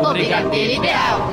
O Brigadeiro Ideal.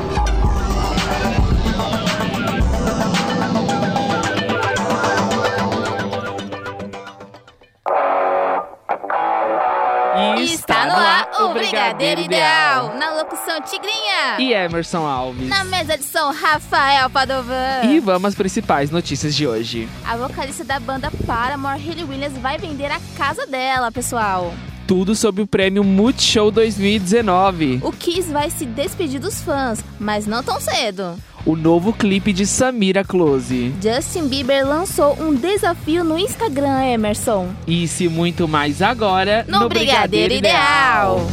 E Está no ar o Brigadeiro Ideal. Na locução Tigrinha. E Emerson Alves. Na mesa de som, Rafael Padovan. E vamos às principais notícias de hoje. A vocalista da banda Paramore, Hayley Williams, vai vender a casa dela, pessoal. Tudo sobre o prêmio Multishow 2019. O Kiss vai se despedir dos fãs, mas não tão cedo. O novo clipe de Samira Close. Justin Bieber lançou um desafio no Instagram, Emerson. Isso e muito mais agora No, Brigadeiro, Ideal.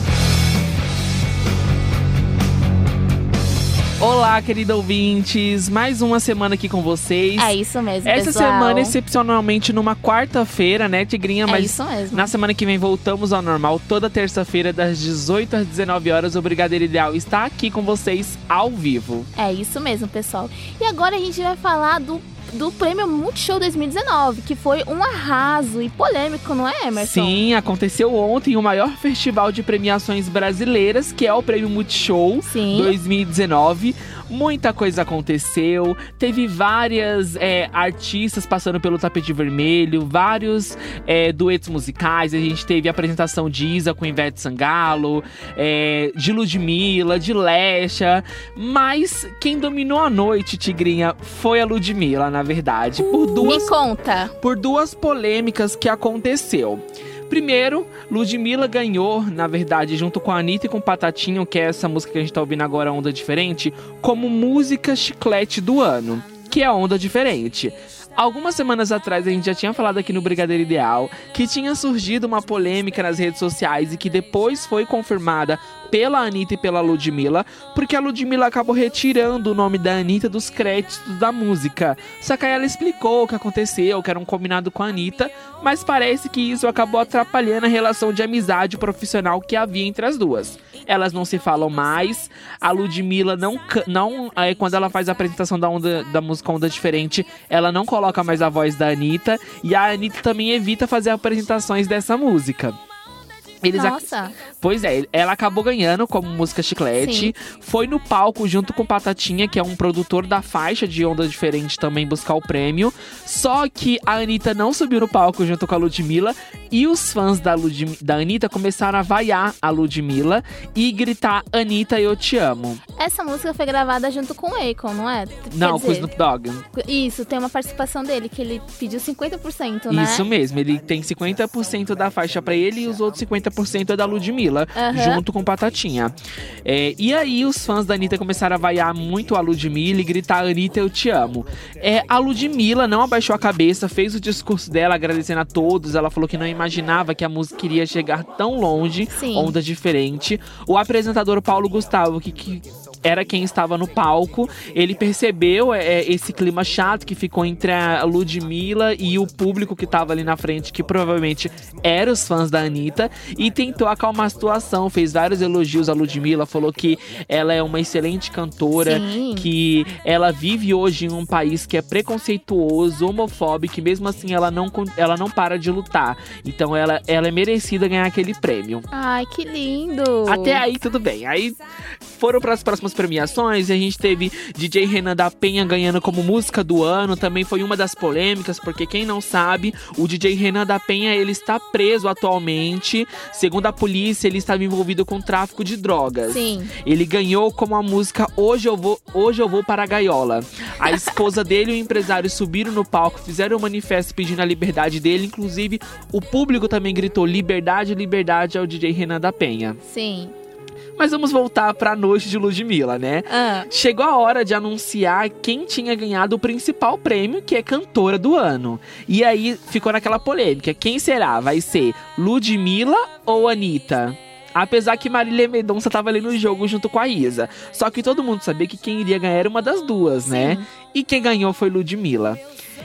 Olá, queridos ouvintes. Mais uma semana aqui com vocês. É isso mesmo, Essa pessoal. semana, excepcionalmente, numa quarta-feira, né, Tigrinha? É Mas isso mesmo. Na semana que vem voltamos ao normal, toda terça-feira, das 18 às 19 horas. O Brigadeiro Ideal está aqui com vocês ao vivo. É isso mesmo, pessoal. E agora a gente vai falar do, do prêmio Multishow 2019, que foi um arraso e polêmico, não é, Emerson? Sim, aconteceu ontem o maior festival de premiações brasileiras, que é o Prêmio Multishow Sim. 2019. Muita coisa aconteceu, teve várias é, artistas passando pelo tapete vermelho, vários é, duetos musicais. A gente teve a apresentação de Isa com Ivete Sangalo, é, de Ludmilla, de Lesha. Mas quem dominou a noite, Tigrinha, foi a Ludmilla, na verdade. Por duas Me conta. por duas polêmicas que aconteceu. Primeiro, Ludmilla ganhou, na verdade, junto com a Anitta e com Patatinho, que é essa música que a gente tá ouvindo agora, Onda Diferente, como música chiclete do ano, que é Onda Diferente. Algumas semanas atrás a gente já tinha falado aqui no Brigadeiro Ideal que tinha surgido uma polêmica nas redes sociais e que depois foi confirmada pela Anitta e pela Ludmilla, porque a Ludmilla acabou retirando o nome da Anitta dos créditos da música. Só que aí ela explicou o que aconteceu, que era um combinado com a Anitta, mas parece que isso acabou atrapalhando a relação de amizade profissional que havia entre as duas. Elas não se falam mais, a Ludmilla não, não é, quando ela faz a apresentação da, onda, da música Onda Diferente, ela não coloca mais a voz da Anitta, e a Anitta também evita fazer apresentações dessa música. Eles Nossa. Pois é, ela acabou ganhando como música chiclete. Foi no palco junto com Patatinha, que é um produtor da faixa de onda diferente, também buscar o prêmio. Só que a Anitta não subiu no palco junto com a Ludmilla. E os fãs da, Ludmi- da Anitta começaram a vaiar a Ludmilla e gritar: Anitta, eu te amo. Essa música foi gravada junto com o Akon, não é? Quer não, com o dizer, Snoop Dogg. Isso, tem uma participação dele, que ele pediu 50%, né? Isso mesmo, ele tem 50% da faixa pra ele e os outros 50% é da Ludmilla, Aham. junto com Patatinha. É, e aí os fãs da Anitta começaram a vaiar muito a Ludmilla e gritar: Anitta, eu te amo. É, a Ludmilla não abaixou a cabeça, fez o discurso dela agradecendo a todos. Ela falou que não imaginava que a música iria chegar tão longe, Sim. onda diferente. O apresentador Paulo Gustavo, que, que era quem estava no palco, ele percebeu é, esse clima chato que ficou entre a Ludmilla e o público que estava ali na frente, que provavelmente eram os fãs da Anitta, e tentou acalmar a situação, fez vários elogios à Ludmilla, falou que ela é uma excelente cantora, Sim. que ela vive hoje em um país que é preconceituoso, homofóbico, e mesmo assim ela não, ela não para de lutar. Então ela, ela é merecida ganhar aquele prêmio. Ai, que lindo. Até aí tudo bem. Aí foram para as próximas premiações e a gente teve DJ Renan da Penha ganhando como música do ano. Também foi uma das polêmicas, porque quem não sabe, o DJ Renan da Penha ele está preso atualmente. Segundo a polícia, ele estava envolvido com tráfico de drogas. Sim. Ele ganhou como a música Hoje eu vou, hoje eu vou para a gaiola. A esposa dele e o empresário subiram no palco, fizeram um manifesto pedindo a liberdade dele, inclusive o público também gritou liberdade, liberdade ao DJ Renan da Penha. Sim. Mas vamos voltar pra noite de Ludmilla, né? Ah, Chegou a hora de anunciar quem tinha ganhado o principal prêmio, que é cantora do ano. E aí ficou naquela polêmica: quem será? Vai ser Ludmilla ou Anitta? Apesar que Marília Mendonça tava ali no jogo junto com a Isa. Só que todo mundo sabia que quem iria ganhar era uma das duas, né? E quem ganhou foi Ludmilla.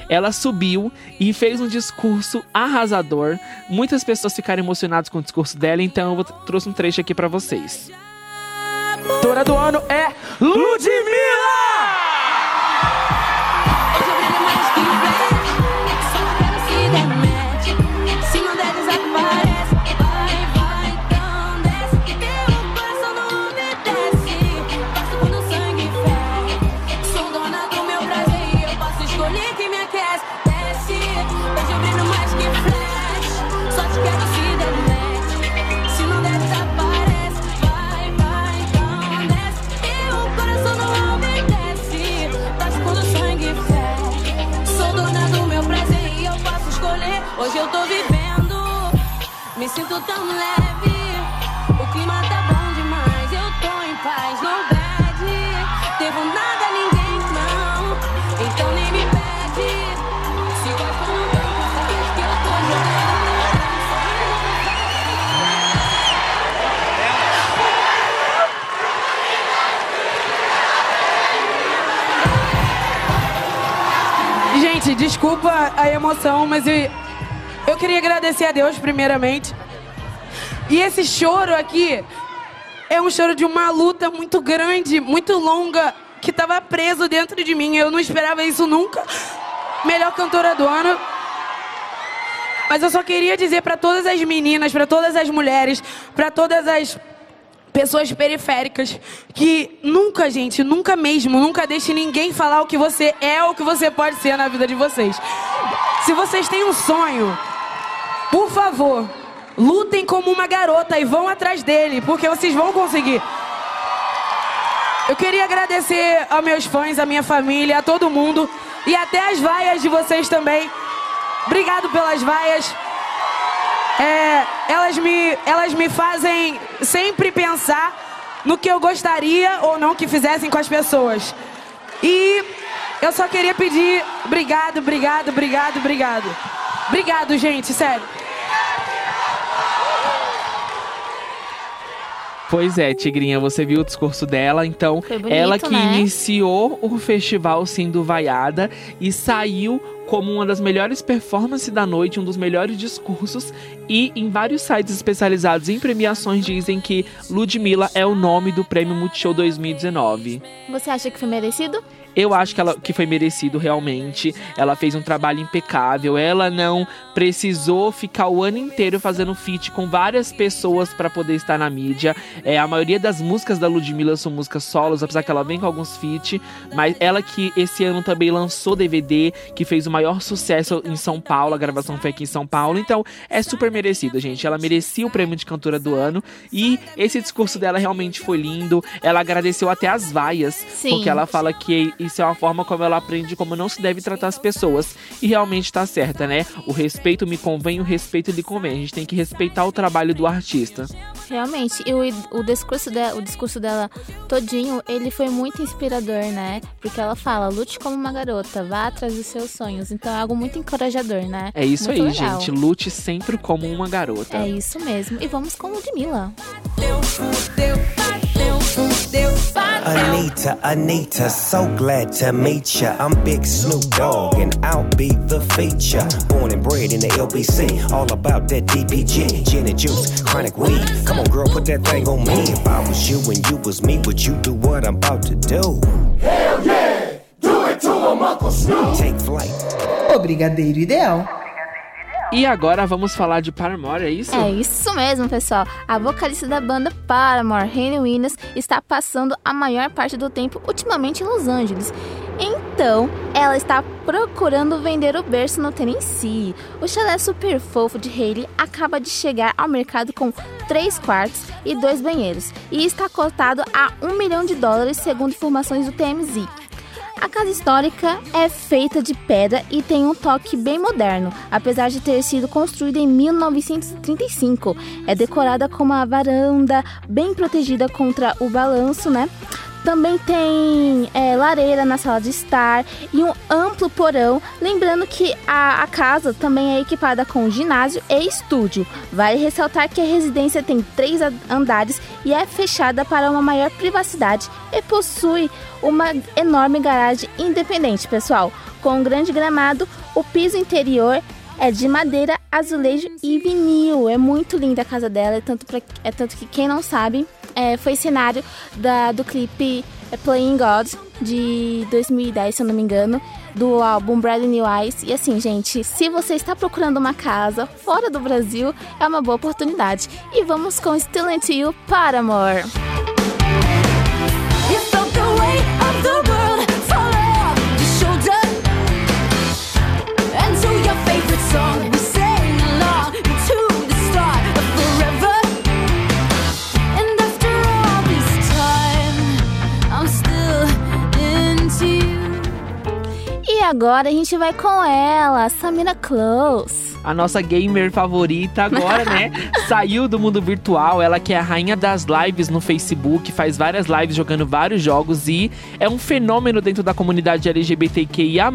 Ela subiu e fez um discurso arrasador. Muitas pessoas ficaram emocionadas com o discurso dela, então eu trouxe um trecho aqui pra vocês. Cantora do ano é Ludmilla! sinto tão leve. O clima tá bom demais, eu tô em paz, não bad. Devo nada a ninguém, não. Então nem me pede. Se gosta no banco, faz que eu tô jogando. Gente, desculpa a emoção, mas eu, eu queria agradecer a Deus primeiramente e esse choro aqui é um choro de uma luta muito grande, muito longa, que estava preso dentro de mim. Eu não esperava isso nunca. Melhor cantora do ano. Mas eu só queria dizer para todas as meninas, para todas as mulheres, para todas as pessoas periféricas que nunca, gente, nunca mesmo, nunca deixe ninguém falar o que você é ou o que você pode ser na vida de vocês. Se vocês têm um sonho, por favor, lutem como uma garota e vão atrás dele, porque vocês vão conseguir. Eu queria agradecer aos meus fãs, à minha família, a todo mundo e até as vaias de vocês também. Obrigado pelas vaias. É, elas, me, elas me fazem sempre pensar no que eu gostaria ou não que fizessem com as pessoas. E eu só queria pedir obrigado, obrigado, obrigado, obrigado. Obrigado, gente, sério. Pois é, Tigrinha, você viu o discurso dela, então bonito, ela que né? iniciou o festival sendo vaiada e saiu como uma das melhores performances da noite, um dos melhores discursos e em vários sites especializados em premiações dizem que Ludmilla é o nome do Prêmio Multishow 2019. Você acha que foi merecido? Eu acho que, ela, que foi merecido realmente. Ela fez um trabalho impecável. Ela não precisou ficar o ano inteiro fazendo feat com várias pessoas para poder estar na mídia. É, a maioria das músicas da Ludmilla são músicas solos, apesar que ela vem com alguns feat. Mas ela que esse ano também lançou DVD, que fez o maior sucesso em São Paulo. A gravação foi aqui em São Paulo. Então é super merecido, gente. Ela merecia o prêmio de cantora do ano. E esse discurso dela realmente foi lindo. Ela agradeceu até as vaias. Sim. Porque ela fala que isso é uma forma como ela aprende como não se deve tratar as pessoas. E realmente tá certa, né? O respeito me convém, o respeito lhe convém. A gente tem que respeitar o trabalho do artista. Realmente, e o, o, discurso dela, o discurso dela todinho, ele foi muito inspirador, né? Porque ela fala, lute como uma garota, vá atrás dos seus sonhos. Então é algo muito encorajador, né? É isso Muito aí, legal. gente. Lute sempre como uma garota. É isso mesmo. E vamos com Ludmilla. Anita, Anita, so glad to meet ya. I'm Big Snoop Dogg, and I'll be the feature. Born and bred in the LBC, all about that DPG, gin and juice, chronic weed. Come on, girl, put that thing on me. If I was you and you was me, would you do what I'm about to do? Hell yeah! Do it to him, Uncle Snoop! Take flight. O Brigadeiro Ideal. E agora vamos falar de Paramore, é isso? É isso mesmo, pessoal. A vocalista da banda Paramore, Hayley Williams, está passando a maior parte do tempo ultimamente em Los Angeles. Então, ela está procurando vender o berço no Tennessee. O chalé super fofo de Hayley acaba de chegar ao mercado com três quartos e dois banheiros e está cotado a um milhão de dólares, segundo informações do TMZ. A casa histórica é feita de pedra e tem um toque bem moderno, apesar de ter sido construída em 1935. É decorada com uma varanda bem protegida contra o balanço, né? Também tem é, lareira na sala de estar e um amplo porão. Lembrando que a, a casa também é equipada com ginásio e estúdio. Vale ressaltar que a residência tem três andares e é fechada para uma maior privacidade e possui uma enorme garagem independente, pessoal. Com um grande gramado, o piso interior é de madeira, azulejo e vinil. É muito linda a casa dela, é tanto, pra, é tanto que quem não sabe, é, foi cenário da, do clipe Playing God de 2010, se eu não me engano, do álbum Brand New Eyes. E assim, gente, se você está procurando uma casa fora do Brasil, é uma boa oportunidade. E vamos com Still Into You Paramore. You agora a gente vai com ela, Samira Close. A nossa gamer favorita agora, né? Saiu do mundo virtual, ela que é a rainha das lives no Facebook, faz várias lives jogando vários jogos e é um fenômeno dentro da comunidade LGBTQIA+.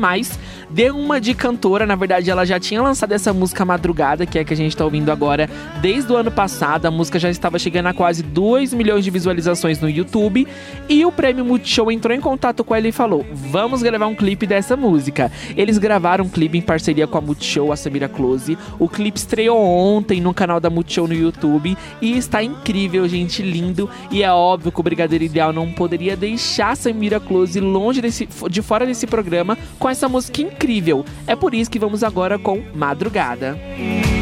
Deu uma de cantora, na verdade ela já tinha lançado essa música Madrugada, que é a que a gente tá ouvindo agora, desde o ano passado. A música já estava chegando a quase 2 milhões de visualizações no YouTube e o Prêmio Multishow entrou em contato com ela e falou: "Vamos gravar um clipe dessa música". Eles gravaram um clipe em parceria com a Multishow, a Samira Close. O clipe estreou ontem no canal da Multishow no YouTube e está incrível, gente, lindo. E é óbvio que o Brigadeiro Ideal não poderia deixar Samira Close longe desse, de fora desse programa com essa música incrível. É por isso que vamos agora com Madrugada. Eu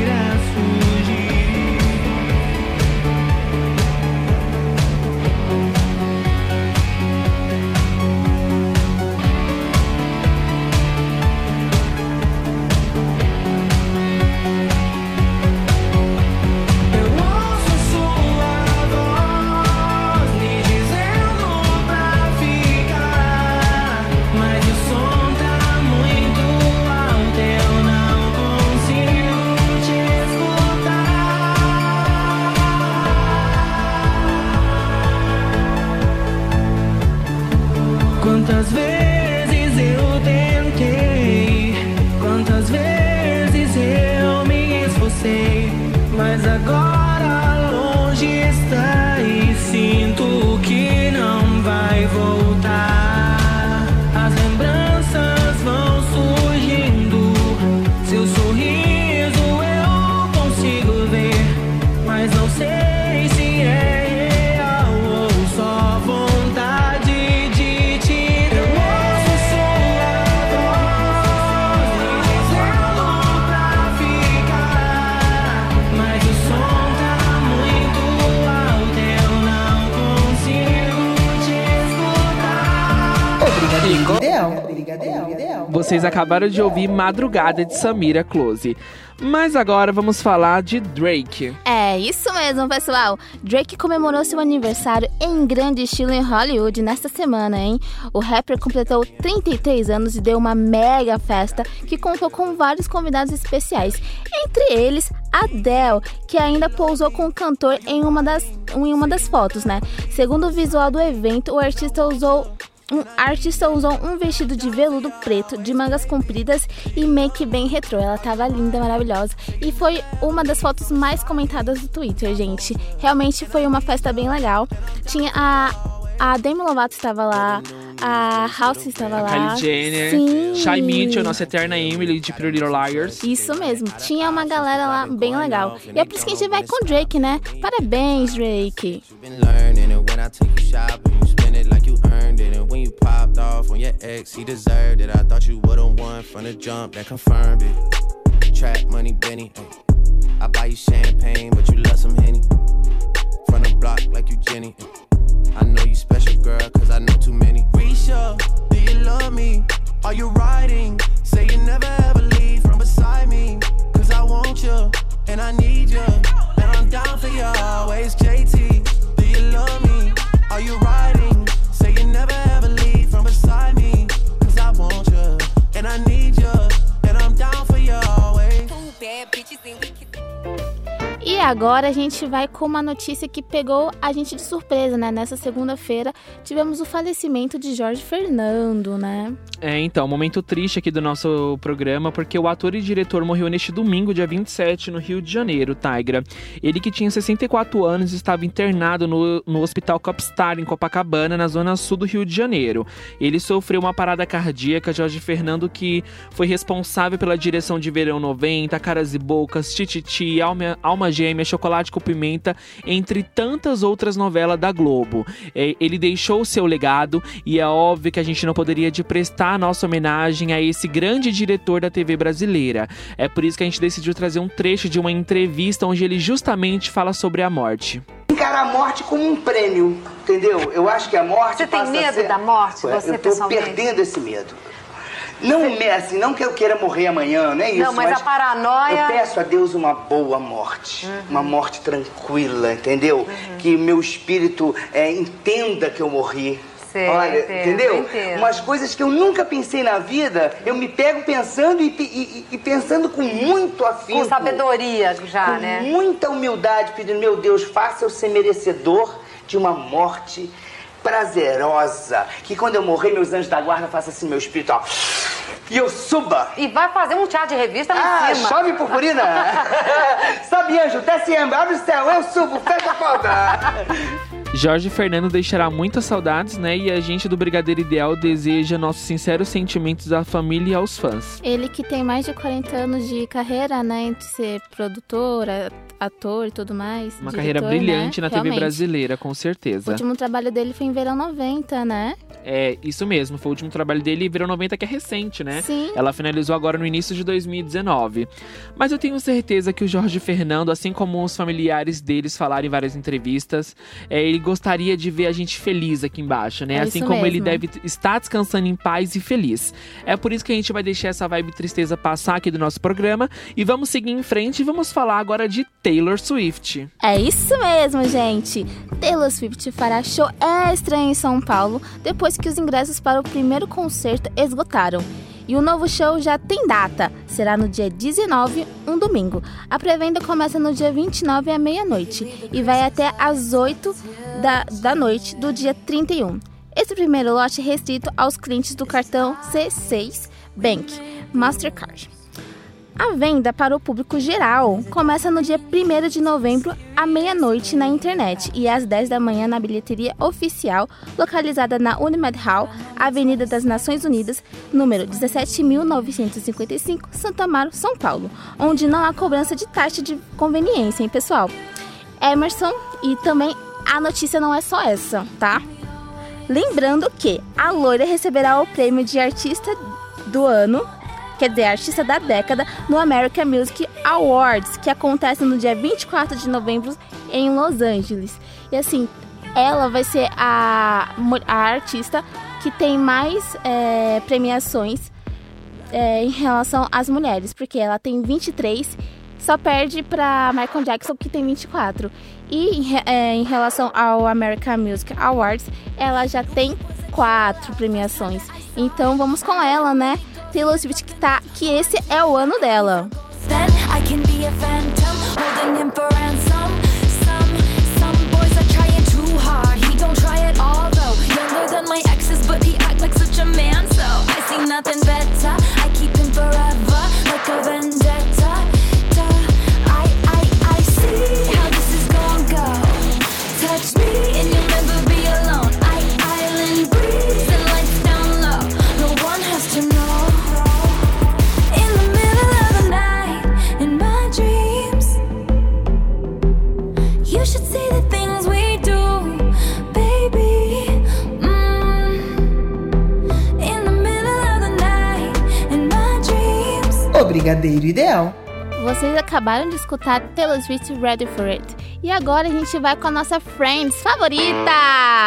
Vocês acabaram de ouvir Madrugada de Samira Close. Mas agora vamos falar de Drake. É isso mesmo, pessoal. Drake comemorou seu aniversário em grande estilo em Hollywood nesta semana, hein? O rapper completou 33 anos e deu uma mega festa que contou com vários convidados especiais, entre eles Adele, que ainda pousou com o cantor em uma das, em uma das fotos, né? Segundo o visual do evento, o artista usou um artista usou um vestido de veludo preto, de mangas compridas e make bem retrô. Ela tava linda, maravilhosa. E foi uma das fotos mais comentadas do Twitter, gente. Realmente foi uma festa bem legal. Tinha a. A Demi Lovato estava lá, a House estava lá. Kylie Jenner, Sim. Shy Mitchell, nossa eterna Emily de Pretty Little Liars. Isso mesmo, tinha uma galera lá bem legal. E é por isso que a gente vai com o Drake, né? Parabéns, Drake. Earned it. And when you popped off on your ex, he deserved it. I thought you would've won from the jump that confirmed it. Trap money, Benny. I buy you champagne, but you love some Henny. From the block like you Jenny. I know you special, girl, cause I know too many. Risha, do you love me? Are you riding? Say you never ever leave from beside me. Cause I want you, and I need you. And I'm down for you always, JT. Do you love me? Are you riding? Never ever leave from beside me. Cause I want you, and I need you. And I'm down for you always. E agora a gente vai com uma notícia que pegou a gente de surpresa, né? Nessa segunda-feira tivemos o falecimento de Jorge Fernando, né? É, então, momento triste aqui do nosso programa, porque o ator e diretor morreu neste domingo, dia 27, no Rio de Janeiro, Tigra. Ele que tinha 64 anos estava internado no, no Hospital Copstar, em Copacabana, na zona sul do Rio de Janeiro. Ele sofreu uma parada cardíaca, Jorge Fernando, que foi responsável pela direção de Verão 90, Caras e Bocas, Tititi, Alma, Alma Gêmea, Chocolate com Pimenta, entre tantas outras novelas da Globo. É, ele deixou o seu legado e é óbvio que a gente não poderia de prestar a nossa homenagem a esse grande diretor da TV brasileira. É por isso que a gente decidiu trazer um trecho de uma entrevista onde ele justamente fala sobre a morte. encarar a morte como um prêmio, entendeu? Eu acho que a morte Você tem medo ser- da morte, você Eu tô pessoalmente? perdendo esse medo. Não, assim, não que eu queira morrer amanhã, não é isso. Não, mas a paranoia- Eu peço a Deus uma boa morte, uma morte tranquila, entendeu? Que meu espírito é, entenda que eu morri, Sei, Olha, entendo, entendeu? entendo. Umas coisas que eu nunca pensei na vida, eu me pego pensando e, e- e pensando com muito afinco. Com sabedoria já, com né? muita humildade, pedindo, meu Deus, faça eu ser merecedor de uma morte prazerosa. Que quando eu morrer, meus anjos da guarda façam assim, meu espírito, ó. E eu suba. E vai fazer um chá de revista lá Ah, em cima. chove purpurina. Sobe, anjo, desce, abre o céu, eu subo, fecha a porta. Jorge Fernando deixará muitas saudades, né? E a gente do Brigadeiro Ideal deseja nossos sinceros sentimentos à família e aos fãs. Ele que tem mais de 40 anos de carreira, né? Entre ser produtor, a- ator e tudo mais. Uma diretor, carreira brilhante né? na TV Realmente. brasileira, com O certeza. último trabalho dele foi em Verão 90, né? É, isso mesmo, foi o último trabalho dele e virou 90 que é recente, né? Sim. Ela finalizou agora no início de 2019. Mas eu tenho certeza que o Jorge Fernando, assim como os familiares deles falaram em várias entrevistas, é, ele gostaria de ver a gente feliz aqui embaixo, né? É assim como ele mesmo. deve estar descansando em paz e feliz. É por isso que a gente vai deixar essa vibe tristeza passar aqui do nosso programa e vamos seguir em frente e vamos falar agora de Taylor Swift. É isso mesmo, gente! Taylor Swift fará show extra em São Paulo depois que os ingressos para o primeiro concerto esgotaram. E o novo show já tem data, será no dia 19, um domingo. A pré-venda começa no dia 29 à meia-noite e vai até às 8 da, da noite do dia 31. Esse primeiro lote é restrito aos clientes do cartão C6 Bank Mastercard. A venda para o público geral começa no dia 1 de novembro à meia-noite na internet e às 10 da manhã na bilheteria oficial, localizada na Unimed Hall, Avenida das Nações Unidas, número 17.955, Santa Amaro, São Paulo, onde não há cobrança de taxa de conveniência, hein, pessoal? Emerson, e também a notícia não é só essa, tá? Lembrando que a loira receberá o prêmio de artista do ano, quer dizer, artista da década, no American Music Awards, que acontece no dia 24 de novembro em Los Angeles. E assim, ela vai ser a, a artista que tem mais é, premiações é, em relação às mulheres, porque ela tem 23, só perde para Michael Jackson, que tem 24. E é, em relação ao American Music Awards, ela já tem quatro premiações. Então vamos com ela, né? Taylor Swift que tá, que esse é o ano dela. Then Brigadeiro Ideal. Vocês acabaram de escutar Taylor Swift Ready for It. E agora a gente vai com a nossa Friends favorita!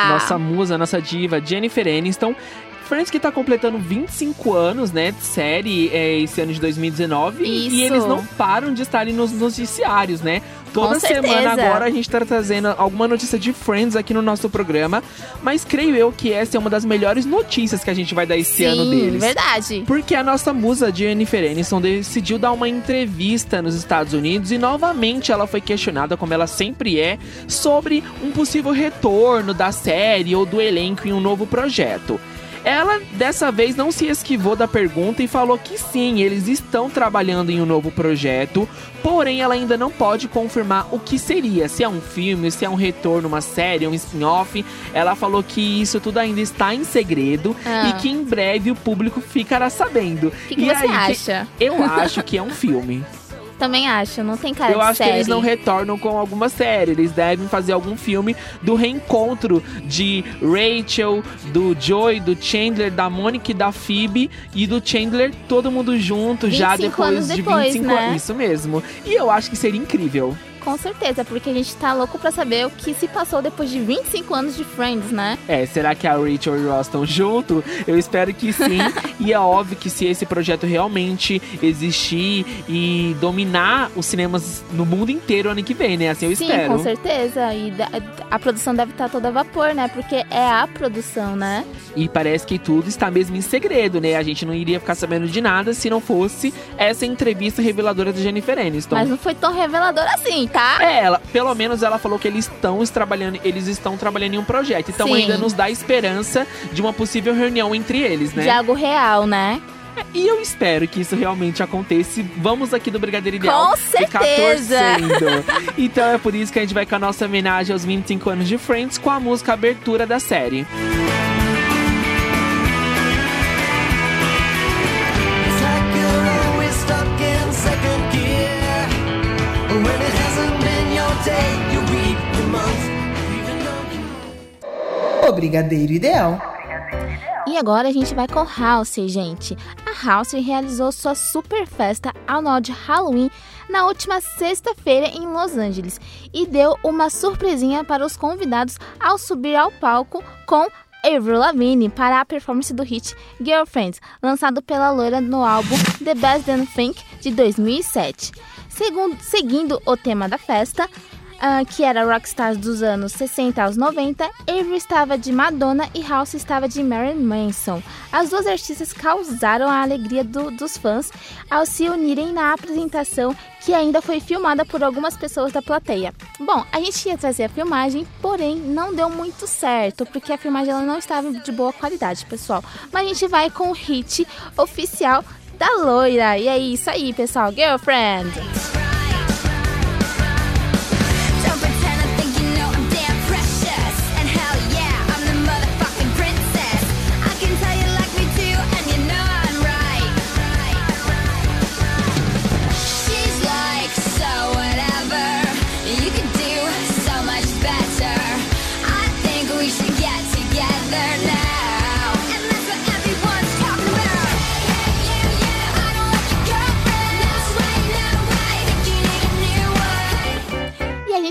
Nossa musa, nossa diva, Jennifer Aniston. Friends que tá completando 25 anos, né, de série é, esse ano de 2019. Isso. E eles não param de estarem nos noticiários, né? Toda semana agora a gente tá trazendo alguma notícia de Friends aqui no nosso programa. Mas creio eu que essa é uma das melhores notícias que a gente vai dar esse ano Sim, deles. verdade. Porque a nossa musa Jennifer Aniston decidiu dar uma entrevista nos Estados Unidos e novamente ela foi questionada, como ela sempre é, sobre um possível retorno da série ou do elenco em um novo projeto. Ela dessa vez não se esquivou da pergunta e falou que sim, eles estão trabalhando em um novo projeto, porém ela ainda não pode confirmar o que seria, se é um filme, se é um retorno, uma série, um spin-off. Ela falou que isso tudo ainda está em segredo Ah. e que em breve o público ficará sabendo. O que, que E você aí, acha? eu acho que é um filme. Também acho, não tem cara eu acho série. que eles não retornam com alguma série. Eles devem fazer algum filme do reencontro de Rachel, do Joey, do Chandler, da Monica e da Phoebe e do Chandler, todo mundo junto, já 25 depois anos de depois, 25 né? anos. Isso mesmo. E eu acho que seria incrível. Com certeza, porque a gente tá louco pra saber o que se passou depois de 25 anos de Friends, né? É, será que a Rachel e o Ross estão junto? Eu espero que sim. E é óbvio que se esse projeto realmente existir e dominar os cinemas no mundo inteiro ano que vem, né? Assim eu Sim, espero. com certeza. E a produção deve estar toda a vapor, né? Porque é a produção, né? E parece que tudo está mesmo em segredo, né? A gente não iria ficar sabendo de nada se não fosse essa entrevista reveladora da Jennifer Aniston. Mas não foi tão revelador assim, É, ela, pelo menos ela falou que eles estão trabalhando, eles estão trabalhando em um projeto. Então Sim. ainda nos dá esperança de uma possível reunião entre eles, né? De algo real, né? E eu espero que isso realmente aconteça. Vamos aqui do Brigadeiro Ideal Com certeza! então é por isso que a gente vai com a nossa homenagem aos 25 anos de Friends com a música abertura da série. It's O Brigadeiro Ideal. E agora a gente vai com House, gente. A House realizou sua super festa anual de Halloween na última sexta-feira em Los Angeles e deu uma surpresinha para os convidados ao subir ao palco com Avril Lavigne para a performance do hit Girlfriends, lançado pela loira no álbum The Best Damn Thing de 2007. Segundo, seguindo o tema da festa, ah, que era rockstars dos anos 60 aos 90, Avery estava de Madonna e House estava de Marilyn Manson. As duas artistas causaram a alegria do- dos fãs ao se unirem na apresentação, que ainda foi filmada por algumas pessoas da plateia. Bom, a gente ia trazer a filmagem, porém não deu muito certo, porque a filmagem ela não estava de boa qualidade, pessoal. Mas a gente vai com o hit oficial da loira. E é isso aí, pessoal. Girlfriend.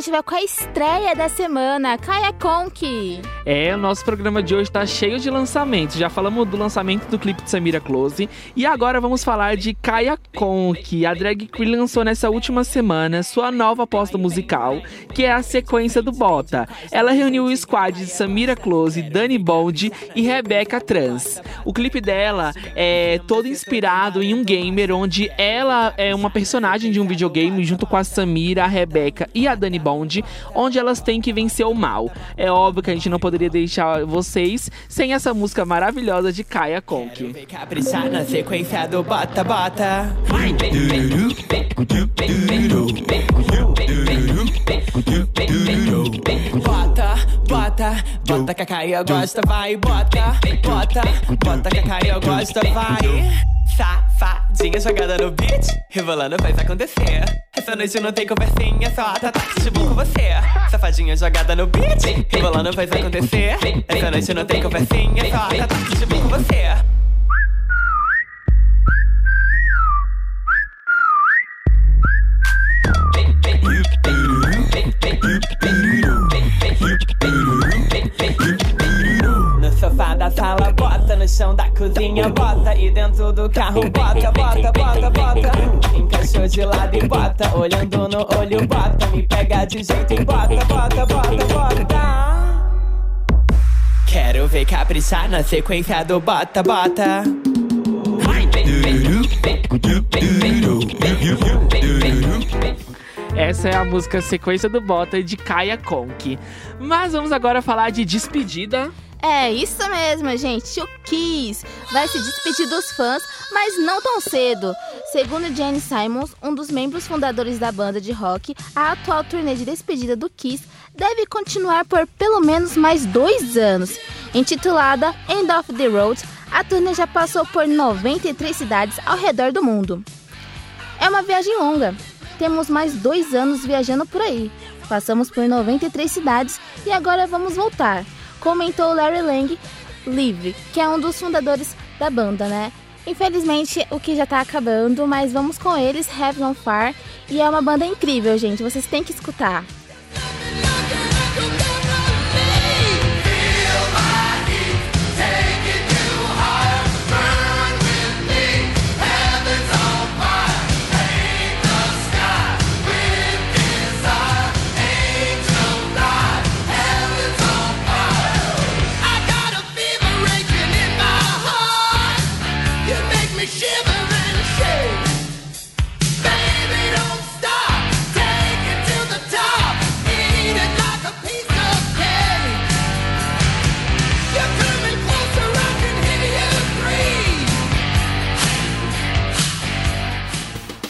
Gente vai com a estreia da semana, Kaya Conk. É, o nosso programa de hoje tá cheio de lançamentos. Já falamos do lançamento do clipe de Samira Close. E agora vamos falar de Kaya Conk. A drag queen lançou nessa última semana sua nova aposta musical, que é a sequência do Bota. Ela reuniu o squad de Samira Close, Dani Bond e Rebeca Trans. O clipe dela é todo inspirado em um gamer, onde ela é uma personagem de um videogame junto com a Samira, a Rebeca e a Dani Bond, onde elas têm que vencer o mal. É óbvio que a gente não poderia deixar vocês sem essa música maravilhosa de Kaya Conk. caprichar na sequência do bota, bota. Bota, bota, bota que a Caia gosta, vai, bota, bota, bota que a Caia gosta, vai. Safadinha jogada no beat, rebolando faz acontecer. Essa noite não tem conversinha, só a Tata de bom com você. Safadinha jogada no beat, rebolando faz acontecer. Essa noite não tem conversinha, só a Tata de bom com você. Sofá da sala, bota no chão da cozinha, bota e dentro do carro, bota, bota, bota, bota. Encaixou de lado e bota, olhando no olho, bota, me pega de jeito e bota, bota, bota, bota. Quero ver caprichar na sequência do bota, bota. Essa é a música sequência do Bota de Kaya Conk. Mas vamos agora falar de despedida. É isso mesmo, gente. O Kiss vai se despedir dos fãs, mas não tão cedo. Segundo Jenny Simons, um dos membros fundadores da banda de rock, a atual turnê de despedida do Kiss deve continuar por pelo menos mais dois anos. Intitulada End of the Road, a turnê já passou por 93 cidades ao redor do mundo. É uma viagem longa. Temos mais dois anos viajando por aí. Passamos por 93 cidades e agora vamos voltar. Comentou Larry Lang Livre, que é um dos fundadores da banda, né? Infelizmente o que já tá acabando, mas vamos com eles, Heaven on Fire. E é uma banda incrível, gente. Vocês têm que escutar.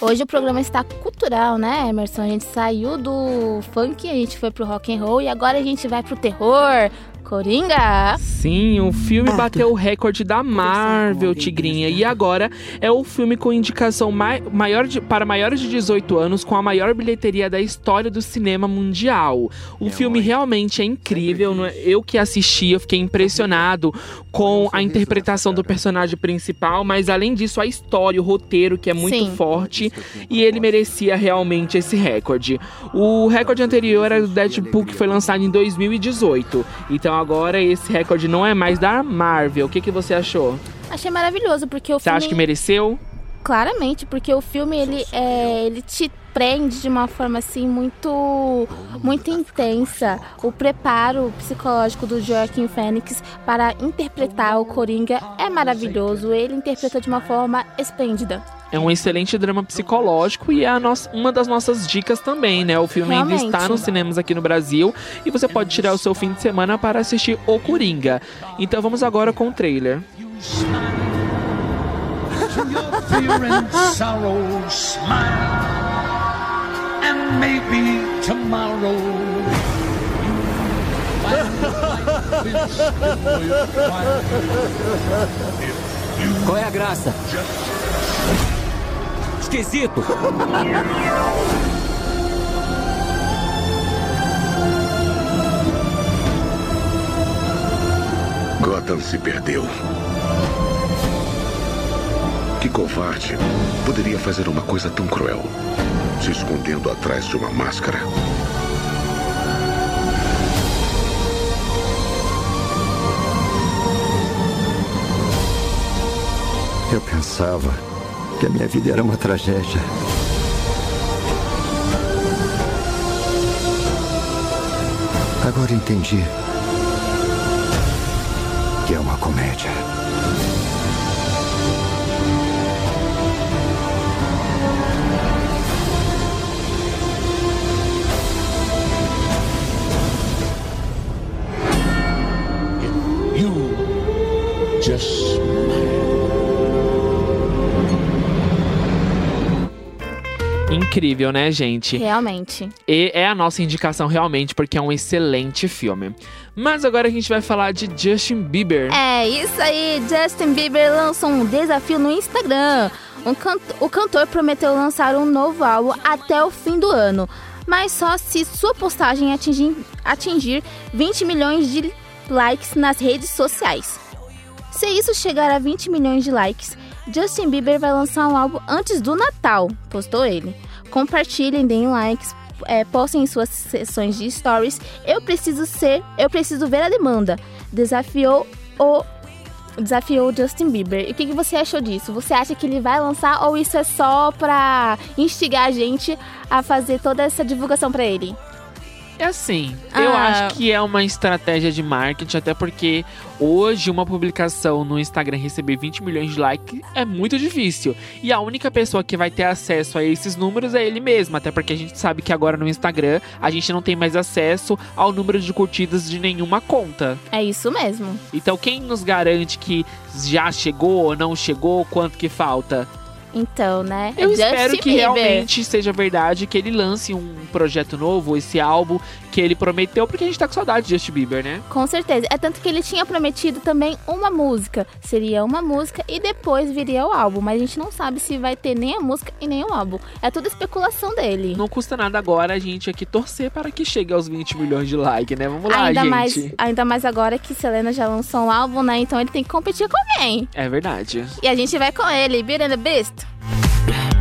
Hoje o programa está cultural, né, Emerson? A gente saiu do funk, a gente foi pro rock and roll e agora a gente vai pro terror. Coringa! Sim, o filme bateu o recorde da Marvel, Tigrinha. E agora é o filme com indicação mai- maior de- para maiores de 18 anos, com a maior bilheteria da história do cinema mundial. O filme realmente é incrível. não é? Eu que assisti, eu fiquei impressionado com a interpretação do personagem principal, mas além disso, a história, o roteiro, que é muito Sim. forte. E ele merecia realmente esse recorde. O recorde anterior era do Deadpool, que foi lançado em 2018. Então agora esse recorde não é mais da Marvel. O que, que você achou? Achei maravilhoso, porque o Você filme... acha que mereceu? Claramente, porque o filme ele, é, ele te prende de uma forma assim muito muito intensa. O preparo psicológico do Joaquin Phoenix para interpretar o Coringa é maravilhoso. Ele interpreta de uma forma esplêndida. É um excelente drama psicológico e é a nossa- uma das nossas dicas também, né? O filme ainda Realmente. está nos cinemas aqui no Brasil e você pode tirar o seu fim de semana para assistir O Coringa. Então vamos agora com o trailer. Qual é a graça? Esquisito! Gotham se perdeu. Que covarde poderia fazer uma coisa tão cruel, se escondendo atrás de uma máscara. Eu pensava que a minha vida era uma tragédia. Agora entendi que é uma comédia. Incrível, né, gente? Realmente. E é a nossa indicação realmente, porque é um excelente filme. Mas agora a gente vai falar de Justin Bieber. É isso aí, Justin Bieber lançou um desafio no Instagram. Um canto- o cantor prometeu lançar um novo álbum até o fim do ano, mas só se sua postagem atingir, atingir 20 milhões de likes nas redes sociais. Se isso chegar a 20 milhões de likes, Justin Bieber vai lançar um álbum antes do Natal, postou ele. Compartilhem, deem likes, é, postem em suas sessões de stories. Eu preciso ser, eu preciso ver a demanda. Desafiou o desafiou o Justin Bieber. E o que, que você achou disso? Você acha que ele vai lançar ou isso é só pra instigar a gente a fazer toda essa divulgação pra ele? É assim, eu Ah. acho que é uma estratégia de marketing, até porque hoje uma publicação no Instagram receber 20 milhões de likes é muito difícil. E a única pessoa que vai ter acesso a esses números é ele mesmo, até porque a gente sabe que agora no Instagram a gente não tem mais acesso ao número de curtidas de nenhuma conta. É isso mesmo. Então quem nos garante que já chegou ou não chegou, quanto que falta? Então, né? Eu É espero Justin que Bieber. realmente seja verdade, que ele lance um projeto novo, esse álbum que ele prometeu, porque a gente tá com saudade de Justin Bieber, né? Com certeza. É tanto que ele tinha prometido também uma música. Seria uma música e depois viria o álbum. Mas a gente não sabe se vai ter nem a música e nem o álbum. É tudo especulação dele. Não custa nada agora a gente aqui torcer para que chegue aos 20 milhões de likes, né? Vamos lá, ainda, gente. mais, ainda mais agora que Selena já lançou um álbum, né? Então ele tem que competir com alguém. É verdade. E a gente vai com ele, Beauty and the Beast. Yeah.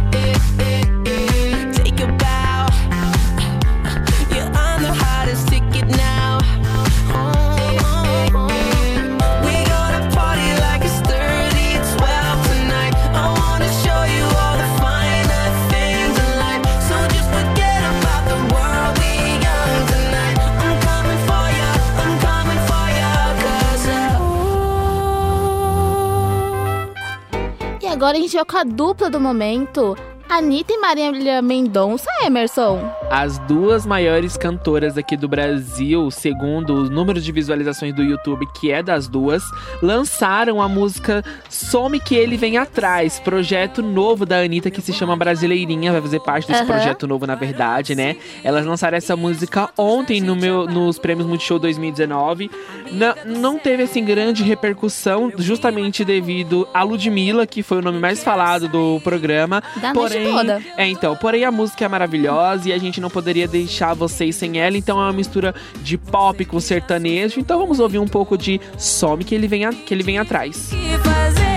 Agora a gente vai com a dupla do momento. Anitta e Marília Mendonça, Emerson. As duas maiores cantoras aqui do Brasil, segundo os números de visualizações do YouTube, que é das duas, lançaram a música Some Que Ele Vem Atrás, projeto novo da Anitta que se chama Brasileirinha, vai fazer parte desse Aham. projeto novo, na verdade, né? Elas lançaram essa música ontem no meu, nos Prêmios Multishow 2019. Não, não teve, assim, grande repercussão, justamente devido a Ludmilla, que foi o nome mais falado do programa. Da noite toda. É, então, porém a música é maravilhosa e a gente não poderia deixar vocês sem ela, então é uma mistura de pop com sertanejo. Então vamos ouvir um pouco de Some que ele vem, a- que ele vem atrás. fazer.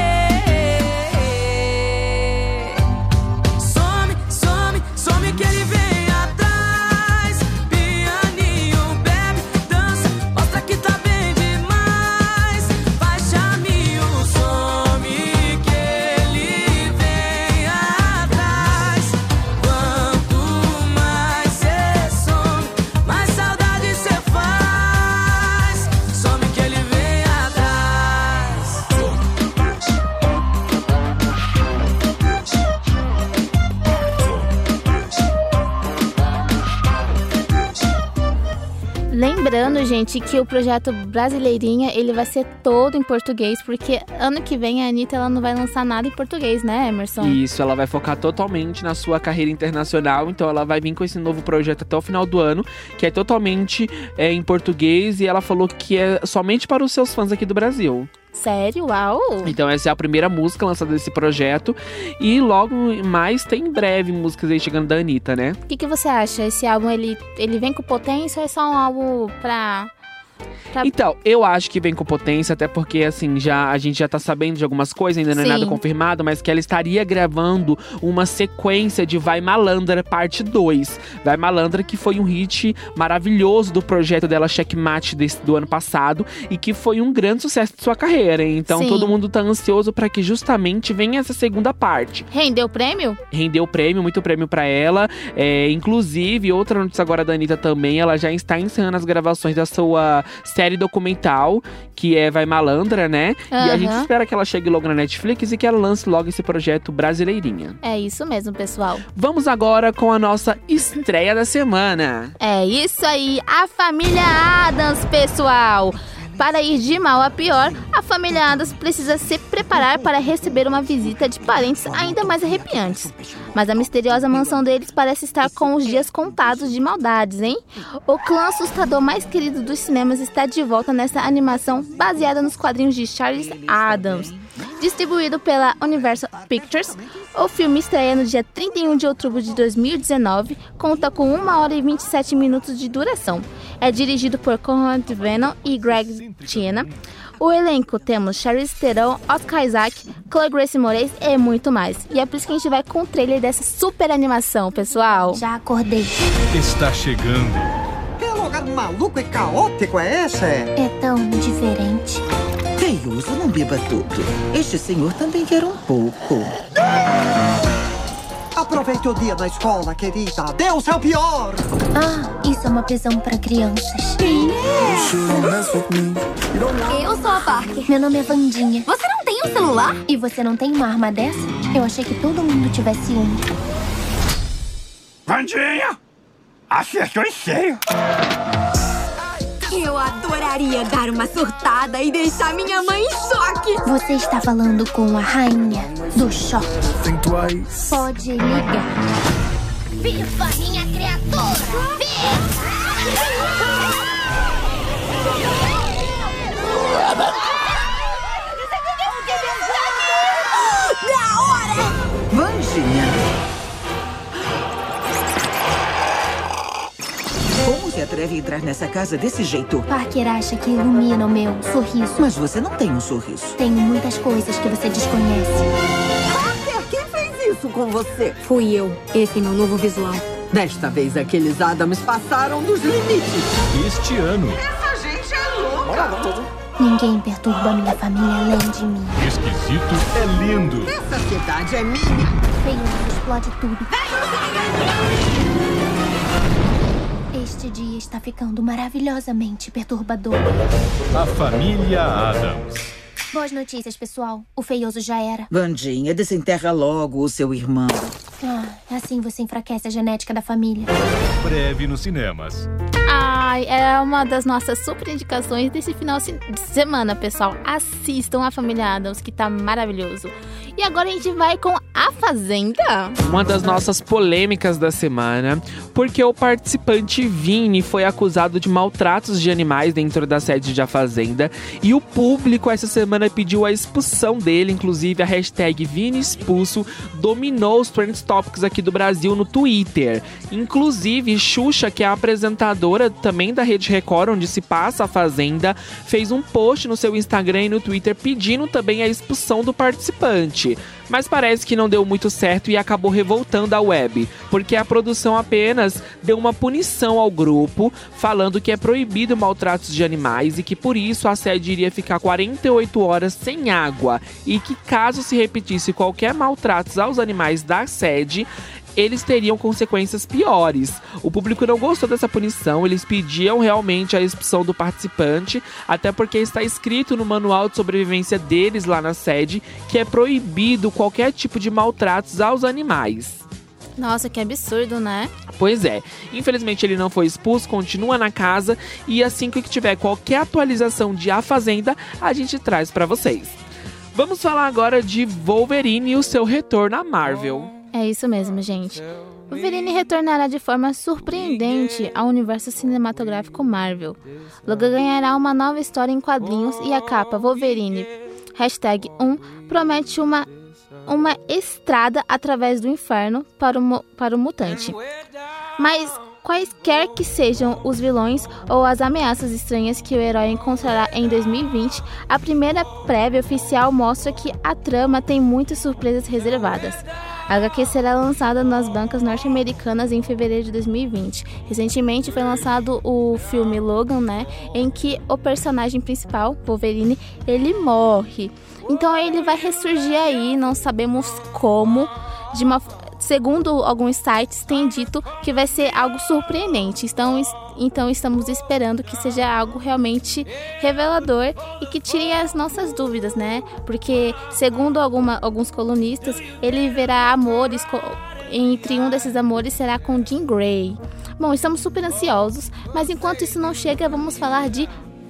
Lembrando, gente, que o projeto Brasileirinha, ele vai ser todo em português, porque ano que vem a Anitta ela não vai lançar nada em português, né, Emerson? Isso, ela vai focar totalmente na sua carreira internacional, então ela vai vir com esse novo projeto até o final do ano, que é totalmente é, em português e ela falou que é somente para os seus fãs aqui do Brasil. Sério? Uau! Então essa é a primeira música lançada desse projeto e logo mais tem em breve músicas aí chegando da Anitta, né? O que, que você acha? Esse álbum, ele, ele vem com potência ou é só um álbum pra... pra... Então, eu acho que vem com potência, até porque, assim, já a gente já tá sabendo de algumas coisas, ainda não é Sim. nada confirmado, mas que ela estaria gravando uma sequência de Vai Malandra, parte 2. Vai Malandra, que foi um hit maravilhoso do projeto dela Checkmate desse, do ano passado e que foi um grande sucesso de sua carreira. Então, Sim. todo mundo tá ansioso para que justamente venha essa segunda parte. Rendeu o prêmio? Rendeu prêmio, muito prêmio pra ela. É, inclusive, outra notícia agora da Anitta também, ela já está encerrando as gravações da sua série documental, que é Vai Malandra, né? E a gente espera que ela chegue logo na Netflix e que ela lance logo esse projeto Brasileirinha. É isso mesmo, pessoal. Vamos agora com a nossa estreia da semana. É isso aí, a família Adams, pessoal! Para ir de mal a pior, a família Adams precisa se preparar para receber uma visita de parentes ainda mais arrepiantes. Mas a misteriosa mansão deles parece estar com os dias contados de maldades, hein? O clã assustador mais querido dos cinemas está de volta nessa animação baseada nos quadrinhos de Charles Adams. Distribuído pela Universal Pictures, o filme estreia no dia 31 de outubro de 2019, conta com 1 hora e 27 minutos de duração. É dirigido por Conrad Venom e Greg Tiena. O elenco temos Charlize Theron, Oscar Isaac, Chloe Grace Moretz e muito mais. E é por isso que a gente vai com o trailer dessa super animação, pessoal. Já acordei. Está chegando. Que lugar maluco e caótico é esse? É tão diferente. Teioso, não beba tudo. Este senhor também quer um pouco. Aproveite o dia da escola, querida. Dê o seu pior. Ah, isso é uma prisão para crianças. Eu sou a Parker. Meu nome é Vandinha. Você não tem um celular? E você não tem uma arma dessa? Eu achei que todo mundo tivesse um. Vandinha! Acertou em cheio! Eu adoraria dar uma surtada e deixar minha mãe em choque. Você está falando com a rainha do choque. Think twice. Pode ligar. Viva minha criatura! Da atreve a entrar nessa casa desse jeito? Parker acha que ilumina o meu sorriso. Mas você não tem um sorriso. Tenho muitas coisas que você desconhece. Parker, quem fez isso com você? Fui eu. Esse é meu novo visual. Desta vez, aqueles Adams passaram dos limites. Este ano, Essa gente é louca. Ninguém perturba minha família além de mim. esquisito é lindo. Essa cidade é minha. Feio explode tudo. Este dia está ficando maravilhosamente perturbador. A família Adams. Boas notícias, pessoal. O feioso já era. Vandinha, desenterra logo o seu irmão. Ah, assim você enfraquece a genética da família. Breve nos cinemas. Ai, é uma das nossas super indicações desse final de semana, pessoal. Assistam a Família Adams, que tá maravilhoso. E agora a gente vai com A Fazenda. Uma das nossas polêmicas da semana, porque o participante Vini foi acusado de maltratos de animais dentro da sede de A Fazenda e o público essa semana pediu a expulsão dele, inclusive a hashtag Vini expulso dominou os trend topics aqui do Brasil no Twitter. Inclusive, Xuxa, que é a apresentadora também da Rede Record, onde se passa A Fazenda, fez um post no seu Instagram e no Twitter pedindo também a expulsão do participante. Mas parece que não deu muito certo e acabou revoltando a web, porque a produção apenas deu uma punição ao grupo, falando que é proibido maltratos de animais e que por isso a sede iria ficar 48 horas sem água e que caso se repetisse qualquer maltratos aos animais da sede, eles teriam consequências piores. O público não gostou dessa punição, eles pediam realmente a expulsão do participante, até porque está escrito no manual de sobrevivência deles lá na sede que é proibido qualquer tipo de maltratos aos animais. Nossa, que absurdo, né? Pois é, infelizmente ele não foi expulso, continua na casa e assim que tiver qualquer atualização de A Fazenda, a gente traz pra vocês. Vamos falar agora de Wolverine e o seu retorno à Marvel. É isso mesmo, gente. Wolverine retornará de forma surpreendente ao universo cinematográfico Marvel. Logan ganhará uma nova história em quadrinhos e a capa Wolverine, hashtag 1, promete uma, uma estrada através do inferno para o, para o mutante. Mas quaisquer que sejam os vilões ou as ameaças estranhas que o herói encontrará em 2020, a primeira prévia oficial mostra que a trama tem muitas surpresas reservadas. A HQ será lançada nas bancas norte-americanas em fevereiro de 2020. Recentemente foi lançado o filme Logan, né, em que o personagem principal, Wolverine, ele morre. Então ele vai ressurgir aí, não sabemos como, de uma segundo alguns sites, tem dito que vai ser algo surpreendente. Então, então estamos esperando que seja algo realmente revelador e que tire as nossas dúvidas, né? Porque, segundo alguma- alguns colunistas, ele verá amores. Entre um desses amores será com Jean Grey. Bom, estamos super ansiosos, mas enquanto isso não chega, vamos falar de